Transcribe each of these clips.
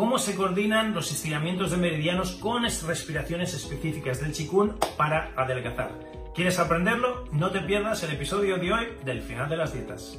¿Cómo se coordinan los estiramientos de meridianos con respiraciones específicas del Qigong para adelgazar? ¿Quieres aprenderlo? No te pierdas el episodio de hoy del final de las dietas.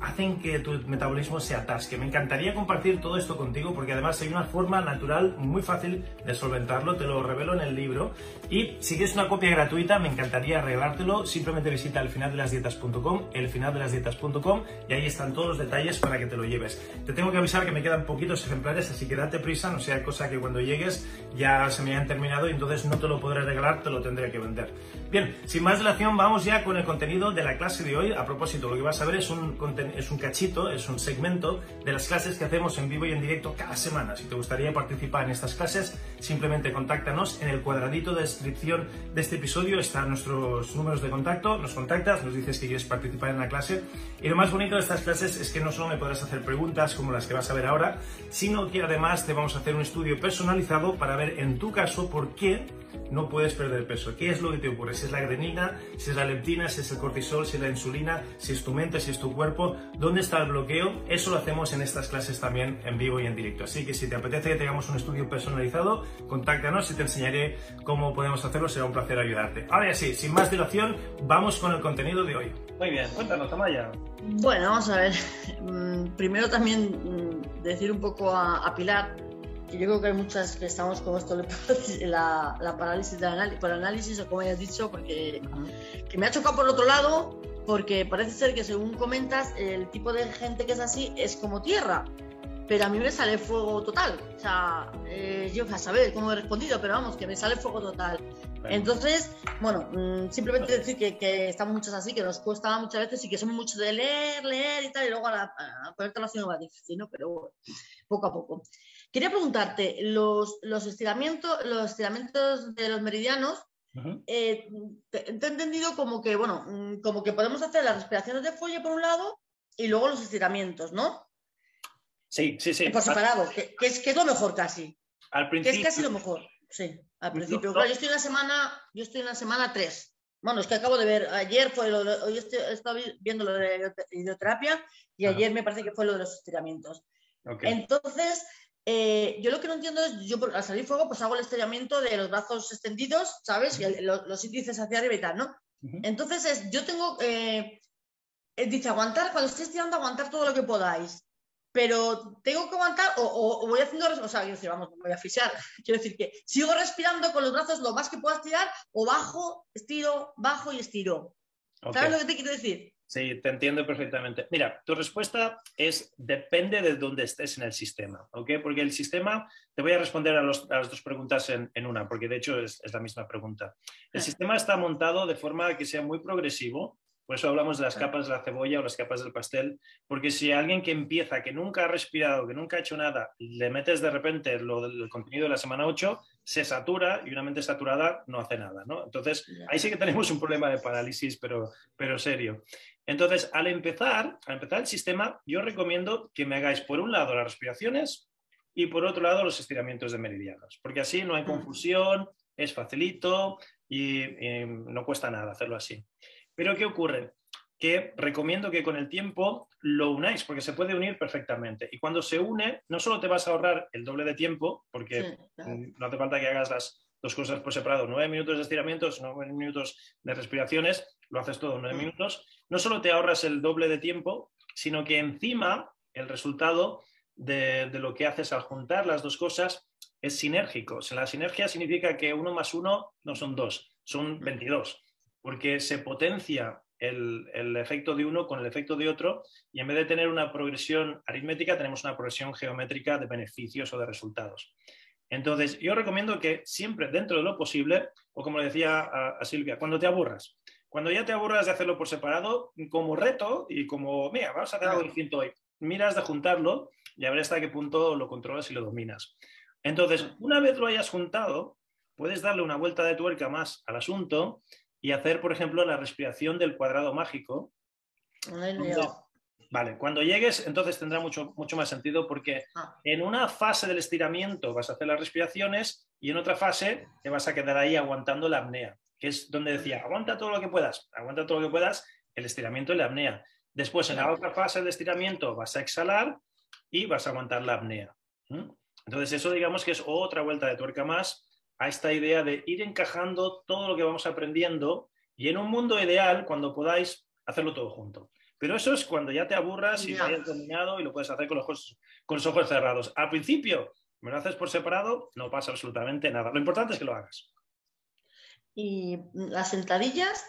hacen que tu metabolismo se atasque. Me encantaría compartir todo esto contigo porque además hay una forma natural muy fácil de solventarlo, te lo revelo en el libro. Y si quieres una copia gratuita, me encantaría regalártelo. Simplemente visita elfinaldelasdietas.com, elfinaldelasdietas.com y ahí están todos los detalles para que te lo lleves. Te tengo que avisar que me quedan poquitos ejemplares, así que date prisa, no sea cosa que cuando llegues ya se me hayan terminado y entonces no te lo podré regalar, te lo tendré que vender. Bien, sin más dilación, vamos ya con el contenido de la clase de hoy. A propósito, lo que vas a ver es un contenido es un cachito, es un segmento de las clases que hacemos en vivo y en directo cada semana. Si te gustaría participar en estas clases, simplemente contáctanos. En el cuadradito de descripción de este episodio están nuestros números de contacto, nos contactas, nos dices que quieres participar en la clase. Y lo más bonito de estas clases es que no solo me podrás hacer preguntas como las que vas a ver ahora, sino que además te vamos a hacer un estudio personalizado para ver en tu caso por qué no puedes perder peso. ¿Qué es lo que te ocurre? Si es la grenina, si es la leptina, si es el cortisol, si es la insulina, si es tu mente, si es tu cuerpo, ¿dónde está el bloqueo? Eso lo hacemos en estas clases también en vivo y en directo. Así que si te apetece que tengamos un estudio personalizado, contáctanos y te enseñaré cómo podemos hacerlo. Será un placer ayudarte. Ahora ya sí, sin más dilación, vamos con el contenido de hoy. Muy bien, cuéntanos, Tamaya. Bueno, vamos a ver. Mm, primero también mm, decir un poco a Pilar yo creo que hay muchas que estamos con esto, la, la parálisis por análisis, o como hayas dicho, porque que me ha chocado por otro lado, porque parece ser que según comentas, el tipo de gente que es así es como tierra, pero a mí me sale fuego total. O sea, eh, yo a saber cómo he respondido, pero vamos, que me sale fuego total. Entonces, bueno, mm, simplemente decir que, que, estamos muchos así, que nos cuesta muchas veces y que somos muchos de leer, leer y tal, y luego a, la, a ponerte la va difícil, ¿no? Pero poco a poco. Quería preguntarte, los, los, estiramientos, los estiramientos de los meridianos, eh, te, he entendido como que, bueno, mm, como que podemos hacer las respiraciones de fuelle por un lado y luego los estiramientos, ¿no? Sí, sí, sí. Por separado, que, es, que es lo mejor casi. Al principio. Que es casi lo mejor, sí, al principio. yo estoy en la semana, yo estoy en la semana 3. Bueno, es que acabo de ver, ayer fue lo de, hoy estoy, he estado viendo lo de hidroterapia y ayer me parece que fue lo de los estiramientos. Entonces, eh, yo lo que no entiendo es, yo al salir fuego, pues hago el estiramiento de los brazos extendidos, ¿sabes? Y los, índices hacia arriba y tal, ¿no? Entonces, es, yo tengo, eh, eh, dice, aguantar, cuando esté estirando, aguantar todo lo que podáis. Pero tengo que aguantar o, voy haciendo, o sea, quiero decir, vamos, voy a asfixiar. Quiero decir que sigo respirando con los brazos lo más que pueda estirar o bajo, estiro, bajo y estiro. ¿Sabes lo que te quiero decir? Sí, te entiendo perfectamente. Mira, tu respuesta es depende de dónde estés en el sistema, ¿ok? Porque el sistema, te voy a responder a, las dos preguntas en, una, porque de hecho es, la misma pregunta. El sistema está montado de forma que sea muy progresivo, por eso hablamos de las capas de la cebolla o las capas del pastel, porque si alguien que empieza, que nunca ha respirado, que nunca ha hecho nada, le metes de repente lo, el contenido de la semana 8, se satura y una mente saturada no hace nada, ¿no? Entonces, ahí sí que tenemos un problema de parálisis, pero, pero serio. Entonces, al empezar, al empezar el sistema, yo recomiendo que me hagáis por un lado las respiraciones y por otro lado los estiramientos de meridianos, porque así no hay confusión, es facilito y, no cuesta nada hacerlo así. Pero ¿qué ocurre? Que recomiendo que con el tiempo lo unáis, porque se puede unir perfectamente. Y cuando se une, no solo te vas a ahorrar el doble de tiempo, porque no hace falta que hagas las dos cosas por separado, nueve minutos de estiramientos, nueve minutos de respiraciones, lo haces todo en nueve minutos. No solo te ahorras el doble de tiempo, sino que encima el resultado de, de lo que haces al juntar las dos cosas es sinérgico. la sinergia significa que uno más uno no son dos, son 22, porque se potencia el, efecto de uno con el efecto de otro y en vez de tener una progresión aritmética tenemos una progresión geométrica de beneficios o de resultados. Entonces, yo recomiendo que siempre dentro de lo posible, o como le decía a, Silvia, cuando te aburras, cuando ya te aburras de hacerlo por separado, como reto y como, mira, vamos a hacer algo distinto hoy, miras de juntarlo y a ver hasta qué punto lo controlas y lo dominas. Entonces, una vez lo hayas juntado, puedes darle una vuelta de tuerca más al asunto y hacer, por ejemplo, la respiración del cuadrado mágico. Vale, cuando llegues, entonces tendrá mucho, mucho más sentido porque ah. en una fase del estiramiento vas a hacer las respiraciones y en otra fase te vas a quedar ahí aguantando la apnea, que es donde decía, aguanta todo lo que puedas, aguanta todo lo que puedas, el estiramiento y la apnea. Después, en la otra fase de estiramiento, vas a exhalar y vas a aguantar la apnea. Entonces, eso digamos que es otra vuelta de tuerca más a esta idea de ir encajando todo lo que vamos aprendiendo y en un mundo ideal, cuando podáis, hacerlo todo junto. Pero eso es cuando ya te aburras y lo hayas dominado y lo puedes hacer con los, ojos, con los ojos cerrados. Al principio, me lo haces por separado, no pasa absolutamente nada. Lo importante es que lo hagas. Y las sentadillas,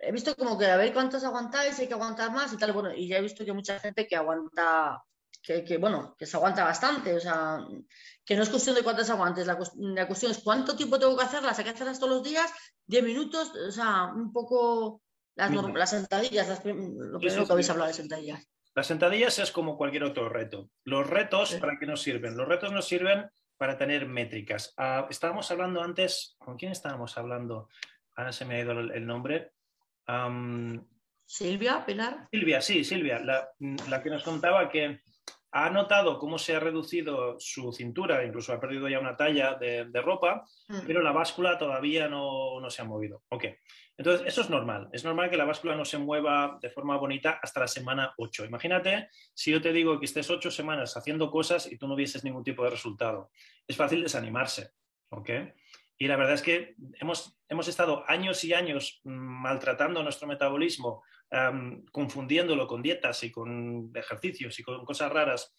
he visto como que a ver cuántas aguantáis, hay que aguantar más y tal. Bueno, y ya he visto que mucha gente que aguanta que, bueno, que se aguanta bastante, o sea, que no es cuestión de cuántas aguantes, la, cuestión es cuánto tiempo tengo que hacerlas, hay que hacerlas todos los días, 10 minutos, o sea, un poco las, las sentadillas, lo primero que habéis hablado de sentadillas. Las sentadillas es como cualquier otro reto. Los retos, ¿para qué nos sirven? Los retos nos sirven para tener métricas. Ah, estábamos hablando antes, ¿con quién estábamos hablando? Ahora se me ha ido el, nombre. Silvia, Pilar. Silvia, sí, Silvia, la, la, que nos contaba que ha notado cómo se ha reducido su cintura, incluso ha perdido ya una talla de, ropa, mm. pero la báscula todavía no, se ha movido. Ok, entonces eso es normal. Es normal que la báscula no se mueva de forma bonita hasta la semana 8. Imagínate si yo te digo que estés 8 semanas haciendo cosas y tú no vieses ningún tipo de resultado. Es fácil desanimarse. ¿ok? Y la verdad es que hemos, hemos estado años y años maltratando nuestro metabolismo confundiéndolo con dietas y con ejercicios y con cosas raras.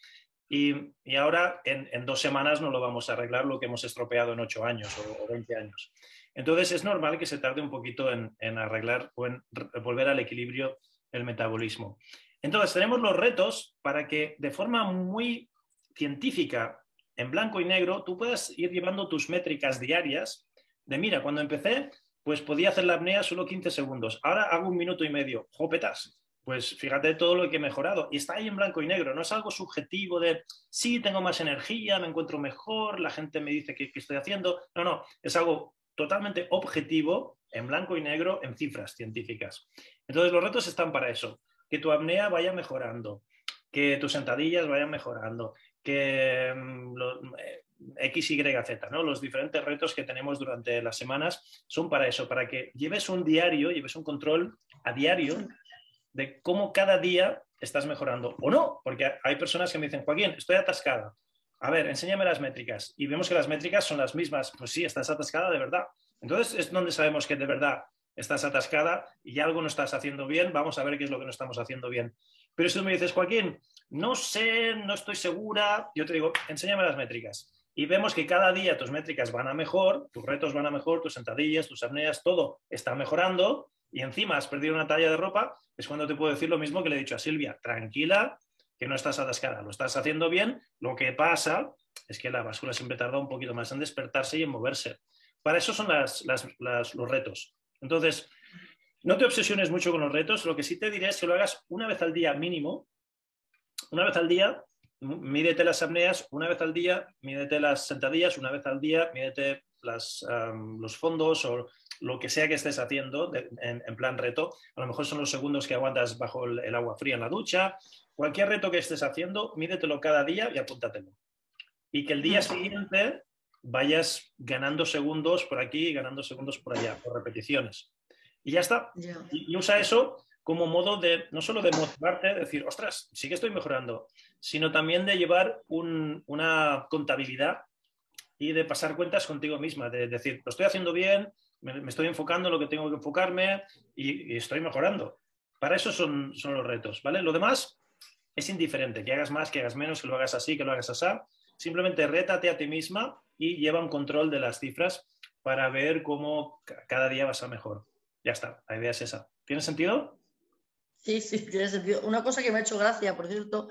Y, ahora en, dos semanas no lo vamos a arreglar lo que hemos estropeado en ocho años o, 20 años. Entonces es normal que se tarde un poquito en, en arreglar o en volver al equilibrio el metabolismo. Entonces tenemos los retos para que de forma muy científica, en blanco y negro, tú puedas ir llevando tus métricas diarias de, mira, cuando empecé pues podía hacer la apnea solo 15 segundos. Ahora hago un minuto y medio. ¡Jopetas! Pues fíjate todo lo que he mejorado. Y está ahí en blanco y negro. No es algo subjetivo de, sí, tengo más energía, me encuentro mejor, la gente me dice que, estoy haciendo. No, no. Es algo totalmente objetivo, en blanco y negro, en cifras científicas. Entonces los retos están para eso. Que tu apnea vaya mejorando, que tus sentadillas vayan mejorando, que mm, eh, X, Y, Z, ¿no? Los diferentes retos que tenemos durante las semanas son para eso, para que lleves un diario, lleves un control a diario de cómo cada día estás mejorando o no, porque hay personas que me dicen, Joaquín, estoy atascada. A ver, enséñame las métricas. Y vemos que las métricas son las mismas. Pues sí, estás atascada de verdad. Entonces es donde sabemos que de verdad estás atascada y algo no estás haciendo bien. Vamos a ver qué es lo que no estamos haciendo bien. Pero si tú me dices, Joaquín, no sé, no estoy segura, yo te digo, enséñame las métricas y vemos que cada día tus métricas van a mejor, tus retos van a mejor, tus sentadillas, tus apneas, todo está mejorando y encima has perdido una talla de ropa, es cuando te puedo decir lo mismo que le he dicho a Silvia, tranquila, que no estás atascada, lo estás haciendo bien, lo que pasa es que la báscula siempre tarda un poquito más en despertarse y en moverse. Para eso son los retos. Entonces, no te obsesiones mucho con los retos, lo que sí te diré es que lo hagas una vez al día mínimo, una vez al día mídete las apneas una vez al día, mídete las sentadillas una vez al día, mídete los fondos o lo que sea que estés haciendo en, plan reto. A lo mejor son los segundos que aguantas bajo el, agua fría en la ducha. Cualquier reto que estés haciendo, mídetelo cada día y apúntatelo. Y que el día siguiente vayas ganando segundos por aquí y ganando segundos por allá, por repeticiones. Y ya está. Y, usa eso como modo de, no solo de motivarte, de decir, ostras, sí que estoy mejorando, sino también de llevar una contabilidad y de pasar cuentas contigo misma, de decir, lo estoy haciendo bien, me, estoy enfocando en lo que tengo que enfocarme y, estoy mejorando. Para eso son, son, los retos, ¿vale? Lo demás es indiferente, que hagas más, que hagas menos, que lo hagas así, que lo hagas así. Simplemente rétate a ti misma y lleva un control de las cifras para ver cómo cada día vas a mejor. Ya está, la idea es esa. ¿Tiene sentido? Sí, sí, tiene sentido. Una cosa que me ha hecho gracia, por cierto,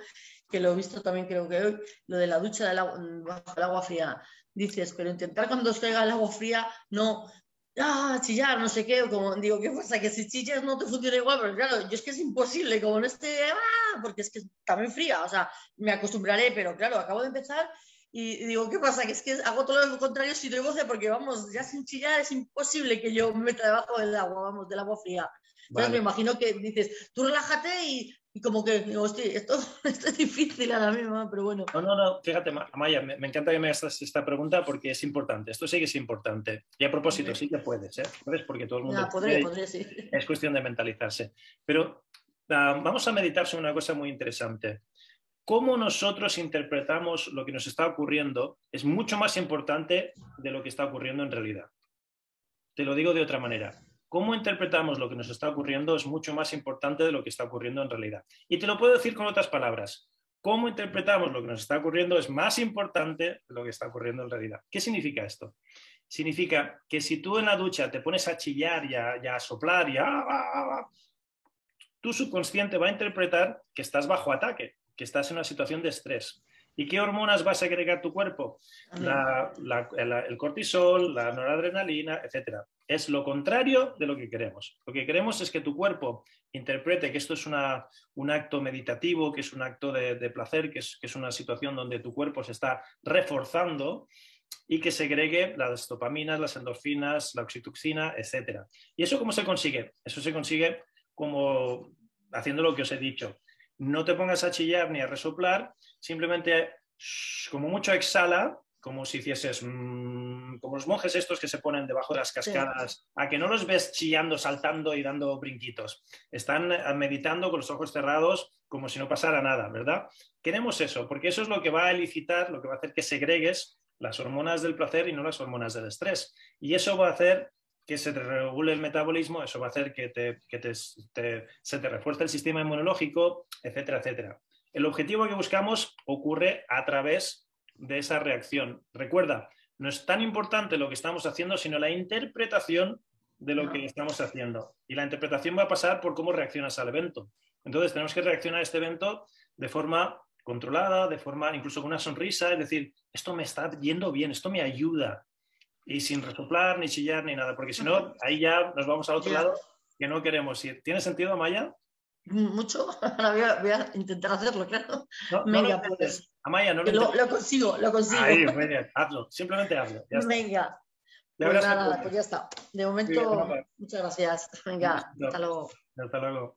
que lo he visto también creo que hoy, lo de la ducha del agua, bajo el agua fría. Dices, pero intentar cuando os caiga el agua fría, no, ah, chillar, no sé qué, como digo, ¿qué pasa? Que si chillas no te funciona igual, pero claro, yo es que es imposible, como no esté, ah, porque es que también fría, o sea, me acostumbraré, pero claro, acabo de empezar y digo, ¿qué pasa? Que es que hago todo lo contrario si doy voce, porque vamos, ya sin chillar es imposible que yo me meta debajo del agua, vamos, del agua fría. Entonces me imagino que dices, tú relájate y, como que digo, esto, esto, es difícil ahora mismo, pero bueno. No, no, no, fíjate, Amaya, me, encanta que me hagas esta pregunta porque es importante. Esto sí que es importante. Y a propósito, sí que puedes, ¿eh? Puedes porque todo el mundo. podré, sí. Es cuestión de mentalizarse. Pero ah, vamos a meditar sobre una cosa muy interesante. Cómo nosotros interpretamos lo que nos está ocurriendo es mucho más importante de lo que está ocurriendo en realidad. Te lo digo de otra manera cómo interpretamos lo que nos está ocurriendo es mucho más importante de lo que está ocurriendo en realidad. Y te lo puedo decir con otras palabras. Cómo interpretamos lo que nos está ocurriendo es más importante de lo que está ocurriendo en realidad. ¿Qué significa esto? Significa que si tú en la ducha te pones a chillar y a, soplar y a, tu subconsciente va a interpretar que estás bajo ataque, que estás en una situación de estrés. ¿Y qué hormonas va a segregar tu cuerpo? el cortisol, la noradrenalina, etc. Es lo contrario de lo que queremos. Lo que queremos es que tu cuerpo interprete que esto es un acto meditativo, que es un acto de, placer, que es, una situación donde tu cuerpo se está reforzando y que segregue las dopaminas, las endorfinas, la oxitoxina, etc. ¿Y eso cómo se consigue? Eso se consigue como haciendo lo que os he dicho no te pongas a chillar ni a resoplar, simplemente como mucho exhala, como si hicieses, mm, como los monjes estos que se ponen debajo de las cascadas, a que no los ves chillando, saltando y dando brinquitos. Están eh, meditando con los ojos cerrados como si no pasara nada, ¿verdad? Queremos eso, porque eso es lo que va a elicitar, lo que va a hacer que segregues las hormonas del placer y no las hormonas del estrés. Y eso va a hacer que se te regule el metabolismo, eso va a hacer que, se te refuerce el sistema inmunológico, etcétera, etcétera. El objetivo que buscamos ocurre a través de esa reacción. Recuerda, no es tan importante lo que estamos haciendo, sino la interpretación de lo que estamos haciendo. Y la interpretación va a pasar por cómo reaccionas al evento. Entonces, tenemos que reaccionar a este evento de forma controlada, de forma incluso con una sonrisa, es decir, esto me está yendo bien, esto me ayuda, y sin resoplar, ni chillar, ni nada, porque si no, ahí ya nos vamos al otro lado que no queremos ir. ¿Tiene sentido, Maya? Mucho. Ahora voy a, intentar hacerlo, claro. No, Venga, pues. Amaya, no lo, lo, consigo, lo consigo. Ahí, hazlo, simplemente hazlo. Venga. Pues nada, pues ya está. De momento, muchas gracias. Venga, hasta luego. Hasta luego.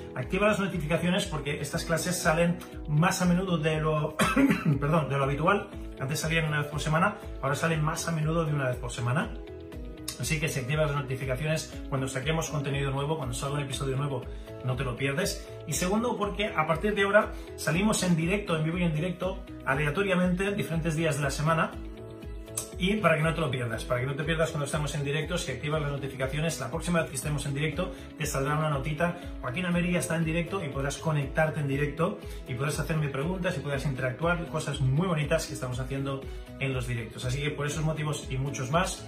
Activa las notificaciones porque estas clases salen más a menudo de lo, perdón, de lo habitual. Antes salían una vez por semana, ahora salen más a menudo de una vez por semana. Así que si activas las notificaciones cuando saquemos contenido nuevo, cuando salga un episodio nuevo, no te lo pierdes. Y segundo, porque a partir de ahora salimos en directo, en vivo y en directo, aleatoriamente, diferentes días de la semana. Y para que no te lo pierdas, para que no te pierdas cuando estamos en directo, si activas las notificaciones, la próxima vez que estemos en directo te saldrá una notita. Joaquín Ameria está en directo y podrás conectarte en directo y podrás hacerme preguntas y podrás interactuar, cosas muy bonitas que estamos haciendo en los directos. Así que por esos motivos y muchos más,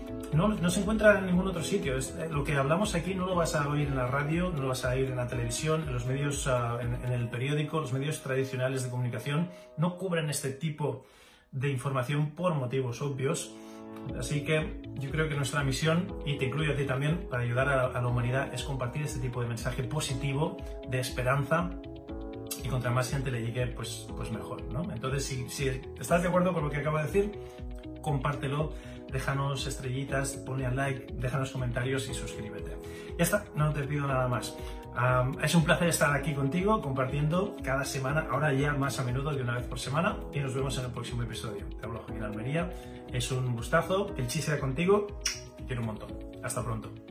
no, no, se encuentra en ningún otro sitio. Eh, lo que hablamos aquí no lo vas a oír en la radio, no lo vas a oír en la televisión, en los medios, uh, en, el periódico, los medios tradicionales de comunicación no cubren este tipo de información por motivos obvios. Así que yo creo que nuestra misión, y te incluyo a ti también, para ayudar a la humanidad, es compartir este tipo de mensaje positivo, de esperanza, y contra más gente le llegue, pues, pues mejor, ¿no? Entonces, si, si estás de acuerdo con lo que acabo de decir, compártelo déjanos estrellitas, ponle al like, déjanos comentarios y suscríbete. Ya está, no te pido nada más. es un placer estar aquí contigo compartiendo cada semana, ahora ya más a menudo de una vez por semana, y nos vemos en el próximo episodio. Te hablo Joaquín Almería, es un gustazo, que el chiste contigo, te quiero un montón. Hasta pronto.